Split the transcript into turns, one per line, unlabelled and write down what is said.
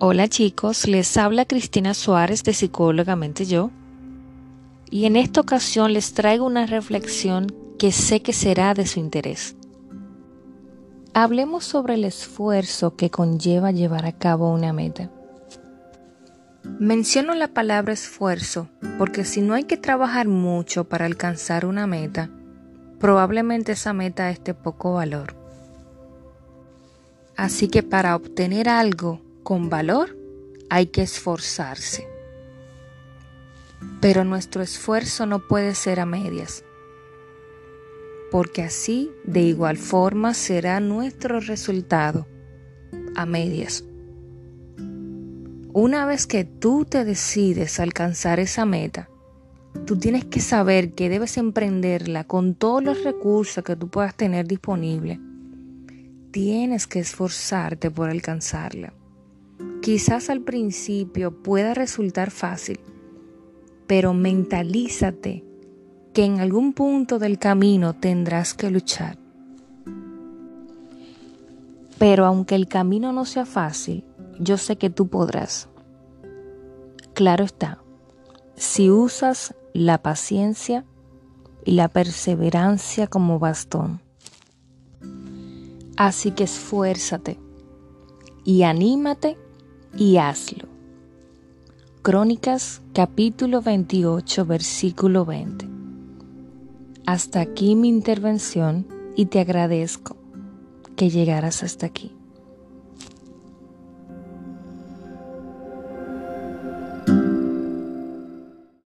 Hola chicos, les habla Cristina Suárez de Psicólogamente Yo y en esta ocasión les traigo una reflexión que sé que será de su interés. Hablemos sobre el esfuerzo que conlleva llevar a cabo una meta. Menciono la palabra esfuerzo porque si no hay que trabajar mucho para alcanzar una meta, probablemente esa meta esté poco valor. Así que para obtener algo con valor hay que esforzarse. Pero nuestro esfuerzo no puede ser a medias, porque así de igual forma será nuestro resultado a medias. Una vez que tú te decides alcanzar esa meta, tú tienes que saber que debes emprenderla con todos los recursos que tú puedas tener disponible. Tienes que esforzarte por alcanzarla. Quizás al principio pueda resultar fácil, pero mentalízate que en algún punto del camino tendrás que luchar. Pero aunque el camino no sea fácil, yo sé que tú podrás. Claro está, si usas la paciencia y la perseverancia como bastón. Así que esfuérzate y anímate y hazlo. Crónicas capítulo 28 versículo 20. Hasta aquí mi intervención y te agradezco que llegaras hasta aquí.